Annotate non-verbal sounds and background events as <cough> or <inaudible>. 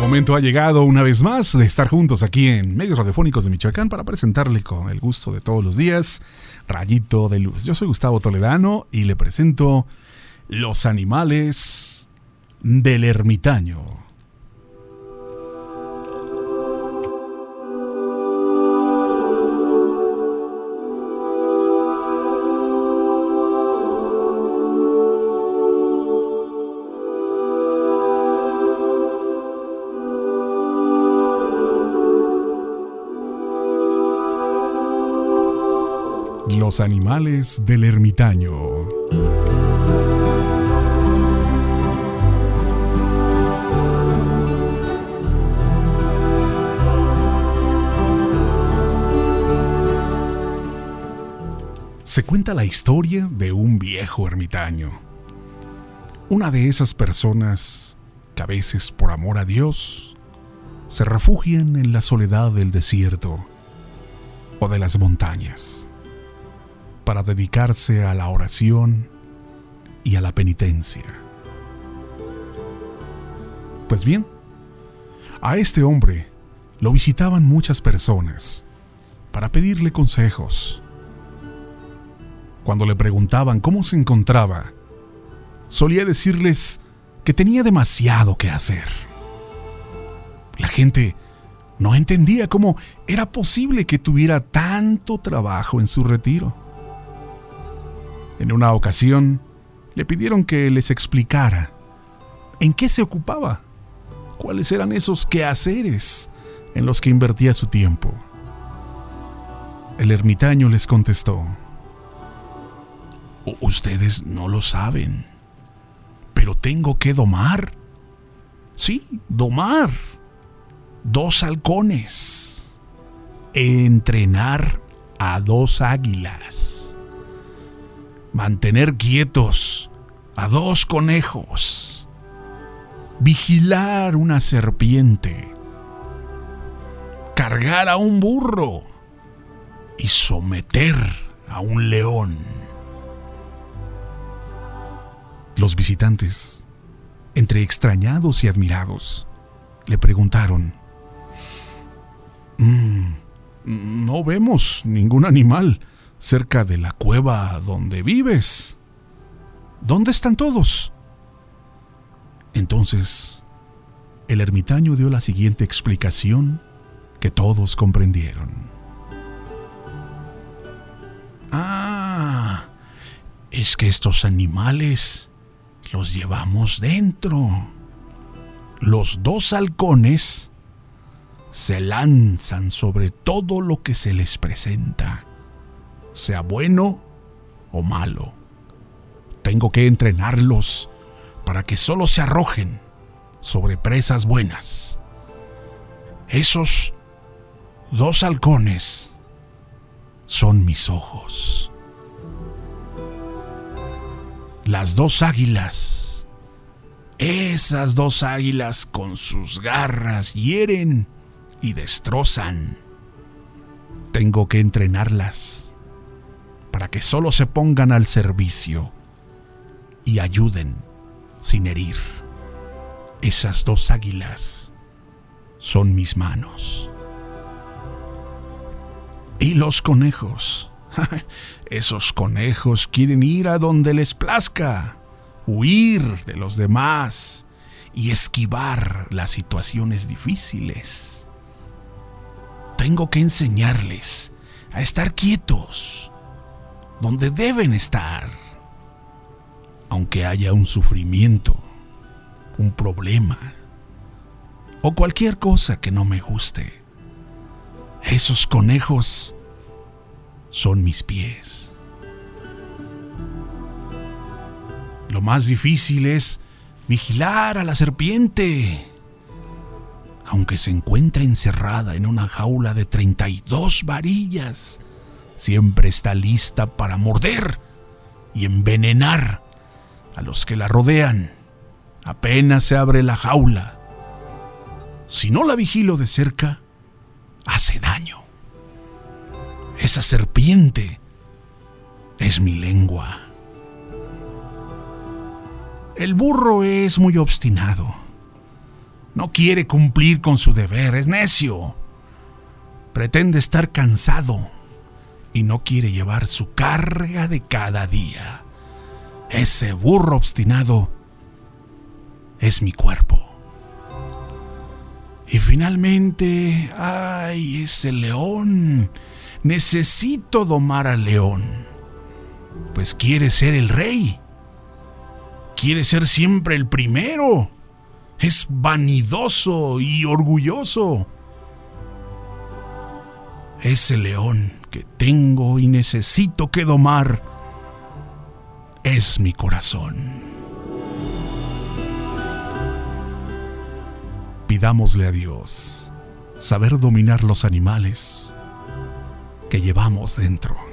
momento ha llegado una vez más de estar juntos aquí en Medios Radiofónicos de Michoacán para presentarle con el gusto de todos los días Rayito de Luz. Yo soy Gustavo Toledano y le presento Los animales del ermitaño. Los animales del ermitaño. Se cuenta la historia de un viejo ermitaño. Una de esas personas que a veces por amor a Dios se refugian en la soledad del desierto o de las montañas para dedicarse a la oración y a la penitencia. Pues bien, a este hombre lo visitaban muchas personas para pedirle consejos. Cuando le preguntaban cómo se encontraba, solía decirles que tenía demasiado que hacer. La gente no entendía cómo era posible que tuviera tanto trabajo en su retiro. En una ocasión, le pidieron que les explicara en qué se ocupaba, cuáles eran esos quehaceres en los que invertía su tiempo. El ermitaño les contestó, Ustedes no lo saben, pero tengo que domar. Sí, domar. Dos halcones. Entrenar a dos águilas mantener quietos a dos conejos, vigilar una serpiente, cargar a un burro y someter a un león. Los visitantes, entre extrañados y admirados, le preguntaron, mm, no vemos ningún animal cerca de la cueva donde vives. ¿Dónde están todos? Entonces, el ermitaño dio la siguiente explicación que todos comprendieron. Ah, es que estos animales los llevamos dentro. Los dos halcones se lanzan sobre todo lo que se les presenta sea bueno o malo. Tengo que entrenarlos para que solo se arrojen sobre presas buenas. Esos dos halcones son mis ojos. Las dos águilas. Esas dos águilas con sus garras hieren y destrozan. Tengo que entrenarlas para que solo se pongan al servicio y ayuden sin herir. Esas dos águilas son mis manos. Y los conejos. <laughs> Esos conejos quieren ir a donde les plazca, huir de los demás y esquivar las situaciones difíciles. Tengo que enseñarles a estar quietos donde deben estar. Aunque haya un sufrimiento, un problema o cualquier cosa que no me guste. Esos conejos son mis pies. Lo más difícil es vigilar a la serpiente. Aunque se encuentre encerrada en una jaula de 32 varillas, siempre está lista para morder y envenenar a los que la rodean. Apenas se abre la jaula. Si no la vigilo de cerca, hace daño. Esa serpiente es mi lengua. El burro es muy obstinado. No quiere cumplir con su deber, es necio. Pretende estar cansado y no quiere llevar su carga de cada día. Ese burro obstinado es mi cuerpo. Y finalmente, ay, ese león. Necesito domar al león. Pues quiere ser el rey. Quiere ser siempre el primero. Es vanidoso y orgulloso. Ese león que tengo y necesito que domar es mi corazón. Pidámosle a Dios saber dominar los animales que llevamos dentro.